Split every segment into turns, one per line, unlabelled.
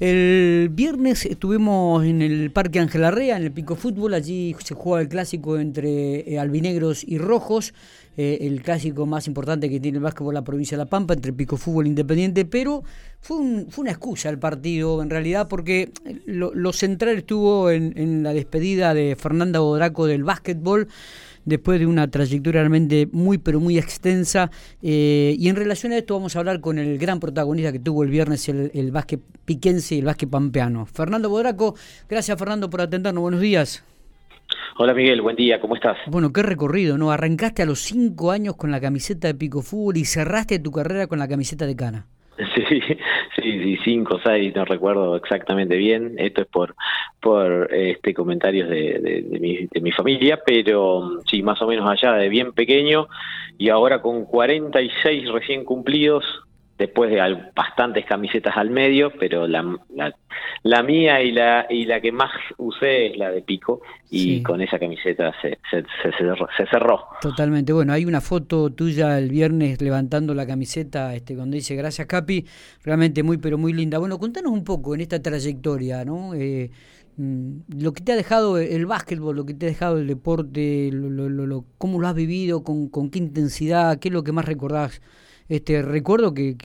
El viernes estuvimos en el Parque Ángel Arrea, en el Pico Fútbol, allí se juega el clásico entre eh, albinegros y rojos, eh, el clásico más importante que tiene el básquetbol la provincia de La Pampa, entre Pico Fútbol e Independiente, pero fue, fue una excusa el partido en realidad porque lo, central estuvo en, en la despedida de Fernanda Bodraco del básquetbol, después de una trayectoria realmente muy, pero muy extensa. Eh, y en relación a esto vamos a hablar con el gran protagonista que tuvo el viernes el, el básquet piquense y el básquet pampeano. Fernando Bodraco, gracias Fernando por atendernos, buenos días.
Hola Miguel, buen día, ¿cómo estás?
Bueno, qué recorrido, ¿no? Arrancaste a los cinco años con la camiseta de Pico Fútbol y cerraste tu carrera con la camiseta de Cana.
Sí, sí, sí, cinco, seis, no recuerdo exactamente bien. Esto es por por este comentarios de, de, mi, de mi familia, pero sí, más o menos allá de bien pequeño y ahora con 46 recién cumplidos, después de bastantes camisetas al medio, pero la, la, mía y la, y la que más usé es la de Pico, y con esa camiseta se, se, se, cerró,
Totalmente, bueno, hay una foto tuya el viernes levantando la camiseta, este, donde dice gracias Capi, realmente muy, pero muy linda. Bueno, contanos un poco en esta trayectoria, ¿no? Eh, mm, lo que te ha dejado el básquetbol, lo que te ha dejado el deporte, lo, lo, cómo lo has vivido, con, con qué intensidad, qué es lo que más recordás este recuerdo que,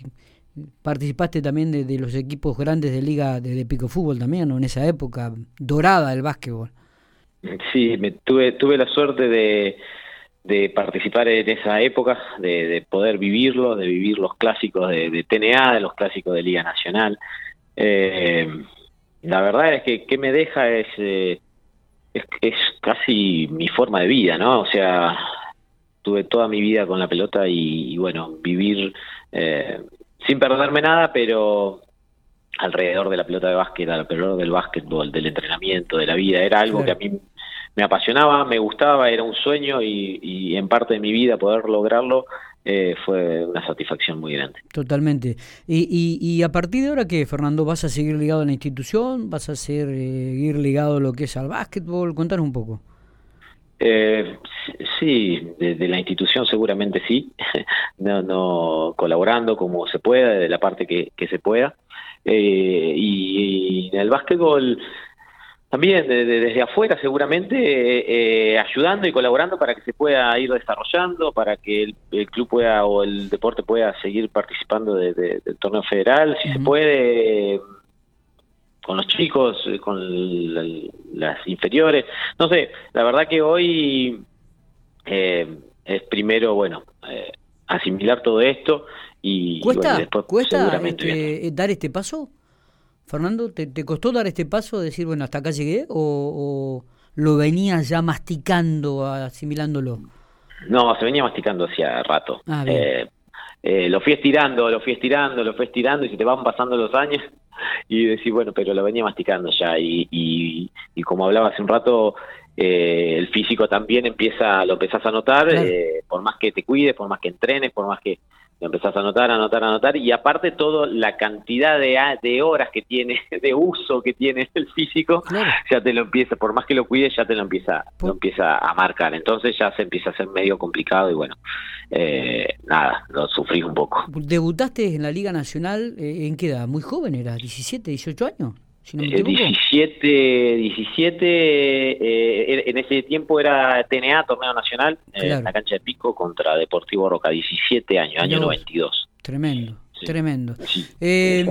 participaste también de, los equipos grandes de liga de, Pico Fútbol también, ¿no? en esa época dorada del básquetbol.
Sí, me tuve tuve la suerte de, de participar en esa época, de, poder vivirlo, de vivir los clásicos de, TNA, de los clásicos de Liga Nacional. Eh, la verdad es que, que me deja es, eh, es, es casi mi forma de vida, ¿no? O sea, tuve toda mi vida con la pelota y, bueno, vivir eh, sin perderme nada, pero alrededor de la pelota de básquet, alrededor del básquetbol, del entrenamiento, de la vida, era algo que a mí me apasionaba, me gustaba, era un sueño y, en parte de mi vida poder lograrlo eh, fue una satisfacción muy grande.
Totalmente. Y, y, a partir de ahora qué, Fernando, vas a seguir ligado a la institución, vas a seguir ligado a lo que es al básquetbol, contanos un poco.
Eh, sí, desde la institución seguramente sí, no, no colaborando como se pueda, de la parte que, se pueda. Eh, y, en el básquetbol también desde afuera seguramente eh, ayudando y colaborando para que se pueda ir desarrollando, para que el, club pueda o el deporte pueda seguir participando del torneo federal, si se puede con los chicos, eh, con las inferiores. No sé, la verdad que hoy eh, es primero, bueno, eh, asimilar todo esto y,
¿Cuesta, después ¿cuesta este, dar este paso? Fernando, ¿te, costó dar este paso, decir, bueno, hasta acá llegué o, lo venías ya masticando, asimilándolo?
No, se venía masticando hacía rato. Ah, lo fui estirando, lo fui estirando, lo fui estirando y se te van pasando los años y decir, bueno, pero lo venía masticando ya. Y, y, como hablaba hace un rato, eh, el físico también empieza, lo empezás a notar, eh, por más que te cuides, por más que entrenes, por más que empezás a notar, a notar, a notar, y aparte todo la cantidad de, de horas que tiene, de uso que tiene el físico, ya te lo empieza, por más que lo cuides, ya te lo empieza, lo empieza a marcar, entonces ya se empieza a ser medio complicado y bueno, eh, nada, lo sufrí un poco.
¿Debutaste en la Liga Nacional en qué edad? ¿Muy joven era? ¿17, 18 años?
17, 17 eh, en ese tiempo era TNA, Torneo Nacional, en la cancha de Pico contra Deportivo Roca, 17 años, año 92.
Tremendo. Tremendo. Eh,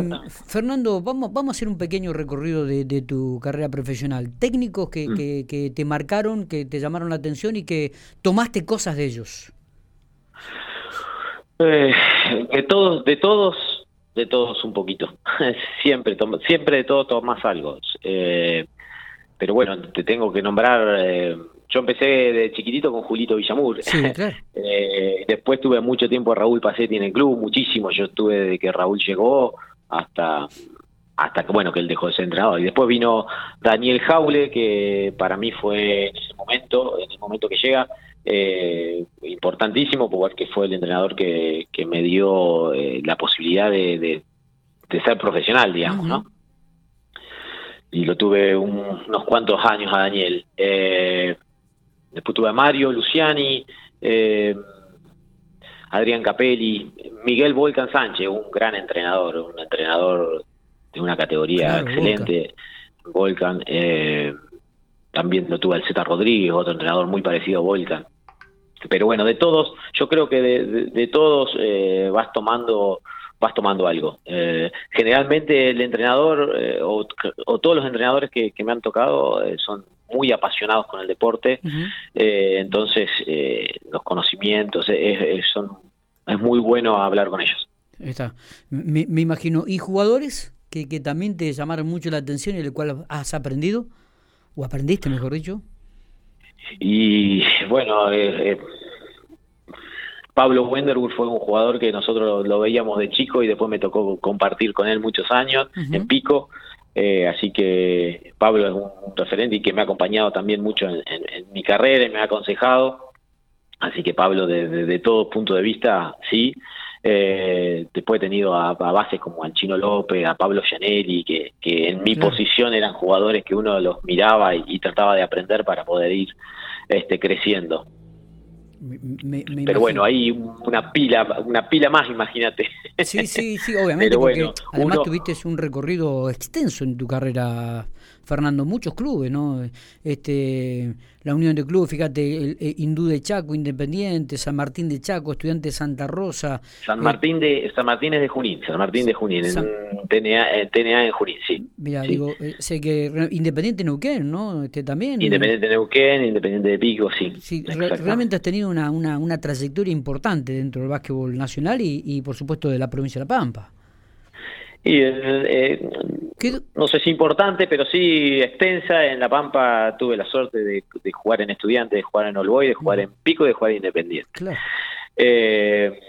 Fernando, vamos, vamos a hacer un pequeño recorrido de, tu carrera profesional. Técnicos que, mm. que, que, te marcaron, que te llamaron la atención y que tomaste cosas de ellos.
Eh, de todos, de todos de todos un poquito. siempre, siempre de todo tomas algo. Eh, pero bueno, te tengo que nombrar. Eh, yo empecé de chiquitito con Julito Villamur. eh, después tuve mucho tiempo a Raúl Pacetti en el club, muchísimo. Yo estuve desde que Raúl llegó hasta hasta que bueno que él dejó de ser entrenador y después vino Daniel Jaule que para mí fue en ese momento en el momento que llega eh, importantísimo, porque fue el entrenador que, que me dio eh, la posibilidad de, de, ser profesional, digamos, ¿no? Y lo tuve unos cuantos años a Daniel. Eh, después tuve a Mario Luciani, eh, Adrián Capelli, Miguel Volcan Sánchez, un gran entrenador, un entrenador de una categoría excelente, Volcan. Eh, también lo tuvo el Z Rodríguez, otro entrenador muy parecido a Volcan. Pero bueno, de todos, yo creo que de, todos eh, vas tomando vas tomando algo. Eh, generalmente el entrenador o, todos los entrenadores que, me han tocado son muy apasionados con el deporte, entonces los conocimientos son, es muy bueno hablar con ellos.
Está. Me, me imagino. ¿Y jugadores que, que, también te llamaron mucho la atención y el cual has aprendido? ¿O aprendiste, mejor dicho?
Y bueno, eh, eh, Pablo Wenderwood fue un jugador que nosotros lo, veíamos de chico y después me tocó compartir con él muchos años en Pico. Eh, así que Pablo es un, referente y que me ha acompañado también mucho en, mi carrera y me ha aconsejado. Así que Pablo, desde de, todo punto de vista, sí. Eh, después he tenido a, bases como al Chino López, a Pablo Gianelli, que, que en mi posición eran jugadores que uno los miraba y, trataba de aprender para poder ir este, creciendo. Pero bueno, hay una pila, una pila más, imagínate.
Sí, sí, sí, obviamente, porque además tuviste un recorrido extenso en tu carrera Fernando, muchos clubes, ¿no? Este, la Unión de Clubes, fíjate, el, eh, Hindú de Chaco, Independiente, San Martín de Chaco, Estudiante de Santa Rosa.
San eh, Martín de San Martín es de Junín, San Martín de Junín, en TNA, TNA, en Junín, sí.
Mira, digo, eh, sé que Independiente Neuquén, ¿no? Este también.
Independiente Neuquén, Independiente de Pico, sí.
Sí, realmente has tenido una, una, una trayectoria importante dentro del básquetbol nacional y, y por supuesto de la provincia de La Pampa.
Y eh, no sé si importante, pero sí extensa. En La Pampa tuve la suerte de, jugar en Estudiantes, de jugar en Olboy, de jugar en Pico y de jugar en Independiente. Eh,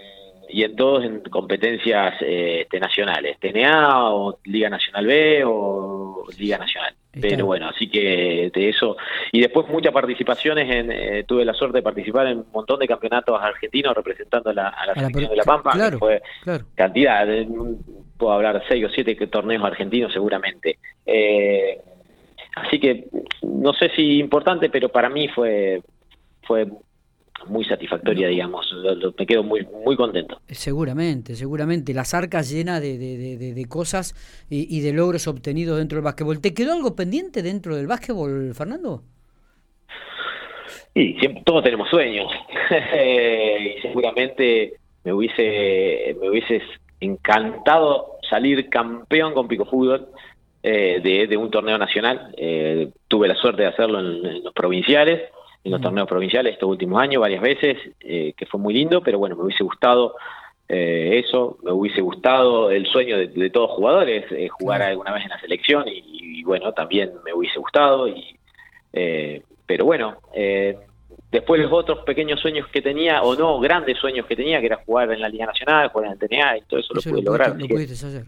y en todos en competencias eh, este, nacionales, TNA o Liga Nacional B o Liga Nacional. Pero bueno, así que de eso. Y después muchas participaciones, en, eh, tuve la suerte de participar en un montón de campeonatos argentinos representando a la, a la, selección de La Pampa. Claro, fue cantidad, puedo hablar seis o siete torneos argentinos seguramente. Eh, así que no sé si importante, pero para mí fue fue muy satisfactoria, digamos. me quedo muy muy contento.
Seguramente, seguramente. Las arcas llenas de, de, cosas y, de logros obtenidos dentro del básquetbol. ¿Te quedó algo pendiente dentro del básquetbol, Fernando?
Sí, siempre, todos tenemos sueños. y seguramente me hubiese, me hubiese encantado salir campeón con Pico Fútbol. Eh, de, un torneo nacional. Eh, tuve la suerte de hacerlo en los provinciales en los torneos provinciales estos últimos años varias veces, eh, que fue muy lindo, pero bueno, me hubiese gustado eh, eso, me hubiese gustado el sueño de, todos los jugadores, eh, jugar alguna vez en la selección y, bueno, también me hubiese gustado, y, pero bueno, después los otros pequeños sueños que tenía, o no, grandes sueños que tenía, que era jugar en la Liga Nacional, jugar en el TNA y todo eso, lo pude lograr.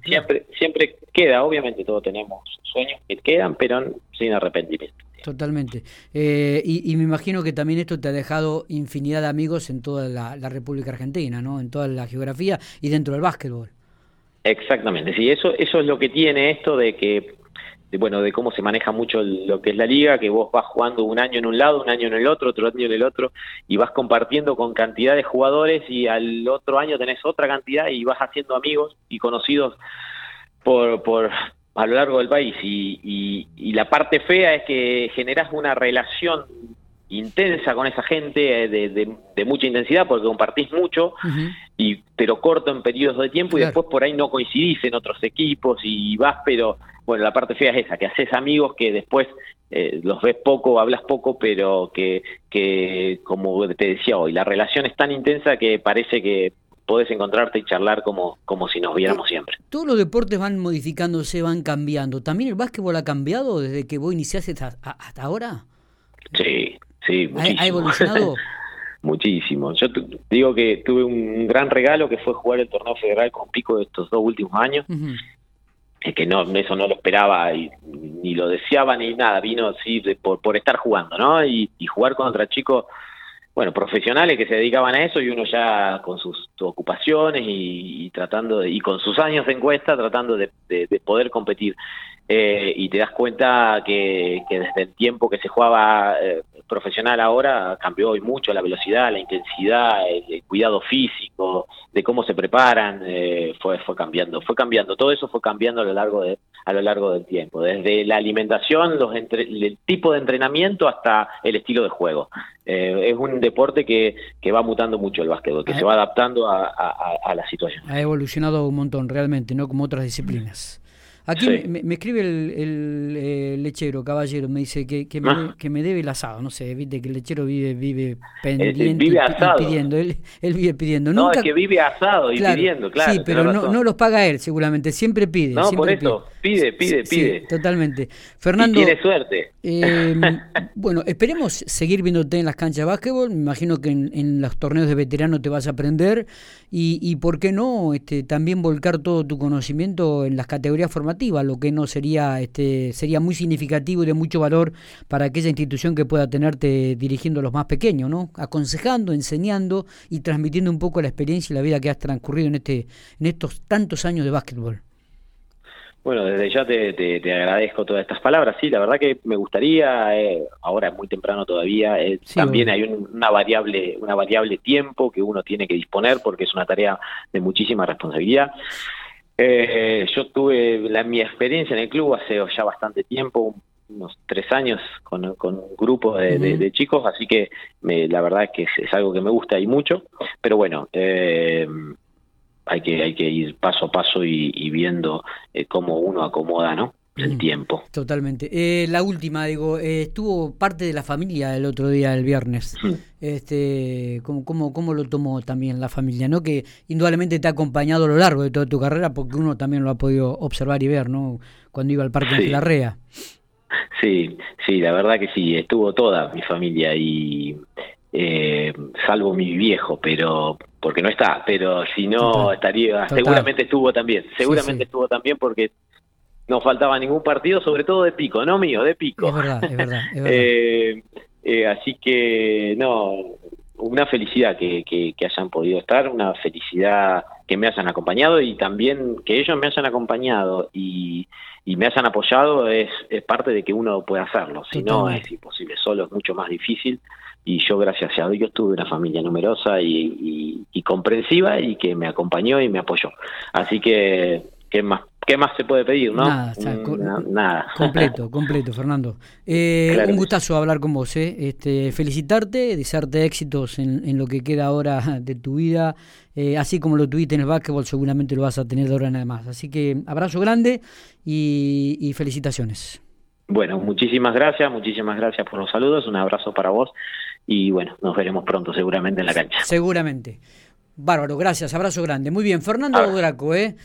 siempre, siempre queda, obviamente todos tenemos sueños que quedan, pero sin arrepentimiento.
Totalmente. Eh, y, me imagino que también esto te ha dejado infinidad de amigos en toda la, República Argentina, ¿no? En toda la geografía y dentro del básquetbol.
Exactamente, sí, eso, eso es lo que tiene esto de que, bueno, de cómo se maneja mucho lo que es la liga, que vos vas jugando un año en un lado, un año en el otro, otro año en el otro, y vas compartiendo con cantidad de jugadores y al otro año tenés otra cantidad y vas haciendo amigos y conocidos por, por, a lo largo del país. Y, y, la parte fea es que generas una relación intensa con esa gente eh, de, de, mucha intensidad porque compartís mucho y pero corto en periodos de tiempo y después por ahí no coincidís en otros equipos y vas pero bueno la parte fea es esa que haces amigos que después eh, los ves poco hablas poco pero que que como te decía hoy la relación es tan intensa que parece que podés encontrarte y charlar como, como si nos viéramos siempre.
Todos los deportes van modificándose, van cambiando. ¿También el básquetbol ha cambiado desde que vos iniciaste hasta, ahora?
Sí, sí,
muchísimo. ¿Ha, evolucionado?
muchísimo. Yo digo que tuve un gran regalo que fue jugar el torneo federal con Pico de estos dos últimos años. que no eso no lo esperaba y, ni lo deseaba ni nada vino así por, por estar jugando no y, y jugar contra chicos bueno, profesionales que se dedicaban a eso y uno ya con sus ocupaciones y, tratando de, y con sus años de encuesta tratando de, poder competir. Eh, y te das cuenta que, desde el tiempo que se jugaba eh, profesional ahora cambió hoy mucho la velocidad, la intensidad, el, cuidado físico, de cómo se preparan, eh, fue fue cambiando, fue cambiando, todo eso fue cambiando a lo largo de a lo largo del tiempo, desde la alimentación, los el tipo de entrenamiento hasta el estilo de juego. Eh, es un deporte que, que, va mutando mucho el básquetbol, que se va adaptando a, a la situación.
Ha evolucionado un montón realmente, no como otras disciplinas. Aquí me, escribe el, eh, lechero, caballero, me dice que, que, me, ah. que me debe el asado, no sé, viste que el lechero vive vive pendiente
vive asado.
pidiendo, él, él, vive pidiendo.
No, es que vive asado y pidiendo, claro.
Sí, pero no, no, los paga él seguramente, siempre pide.
No, por eso, pide, pide, pide.
totalmente. Fernando.
Y tiene suerte.
Em, bueno, esperemos seguir viéndote en las canchas de básquetbol, me imagino que en, en los torneos de veterano te vas a aprender y, y por qué no este, también volcar todo tu conocimiento en las categorías formativas, lo que no sería, este, sería muy significativo y de mucho valor para aquella institución que pueda tenerte dirigiendo a los más pequeños, ¿no? Aconsejando, enseñando y transmitiendo un poco la experiencia y la vida que has transcurrido en este, en estos tantos años de básquetbol.
Bueno, desde ya te, te, agradezco todas estas palabras. Sí, la verdad que me gustaría, eh, ahora es muy temprano todavía, eh, también hay una variable una variable tiempo que uno tiene que disponer porque es una tarea de muchísima responsabilidad. Eh, yo tuve la, mi experiencia en el club hace ya bastante tiempo, unos tres años con, con un grupo de, chicos, así que la verdad que es, es, algo que me gusta y mucho, pero bueno, eh, hay que, hay que ir paso a paso y, viendo eh, cómo uno acomoda, ¿no? El tiempo.
Totalmente. Eh, la última, digo, eh, estuvo parte de la familia el otro día, el viernes. Este, ¿cómo, cómo, ¿Cómo lo tomó también la familia? ¿no? Que indudablemente te ha acompañado a lo largo de toda tu carrera, porque uno también lo ha podido observar y ver, ¿no? Cuando iba al Parque de la Rea.
Sí, sí, la verdad que sí, estuvo toda mi familia y eh, salvo mi viejo, pero porque no está, pero si no estaría, seguramente estuvo también, seguramente estuvo también porque no faltaba ningún partido, sobre todo de pico, no mío, de pico.
Es verdad, es verdad.
Eh, eh, así que, no, una felicidad que, que, hayan podido estar, una felicidad que me hayan acompañado y también que ellos me hayan acompañado y, y me hayan apoyado es, es parte de que uno pueda hacerlo, si no es imposible, solo es mucho más difícil y yo gracias a Dios tuve una familia numerosa y, comprensiva y que me acompañó y me apoyó. Así que, ¿qué más, qué más se puede pedir? ¿no?
Nada, Completo, completo, Fernando. Eh, un gustazo hablar con vos. ¿eh? Este, felicitarte, desearte éxitos en, lo que queda ahora de tu vida. Eh, así como lo tuviste en el básquetbol, seguramente lo vas a tener de ahora en además. Así que abrazo grande y, y felicitaciones.
Bueno, muchísimas gracias, muchísimas gracias por los saludos, un abrazo para vos y bueno, nos veremos pronto seguramente en la cancha.
Seguramente. Bárbaro, gracias, abrazo grande. Muy bien, Fernando Draco, ¿eh?